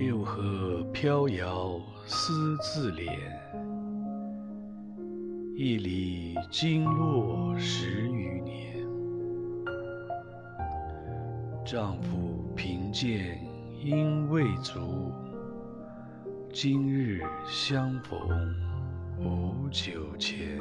六合飘摇思自怜，一里金络十余年。丈夫贫贱应未足，今日相逢无酒钱。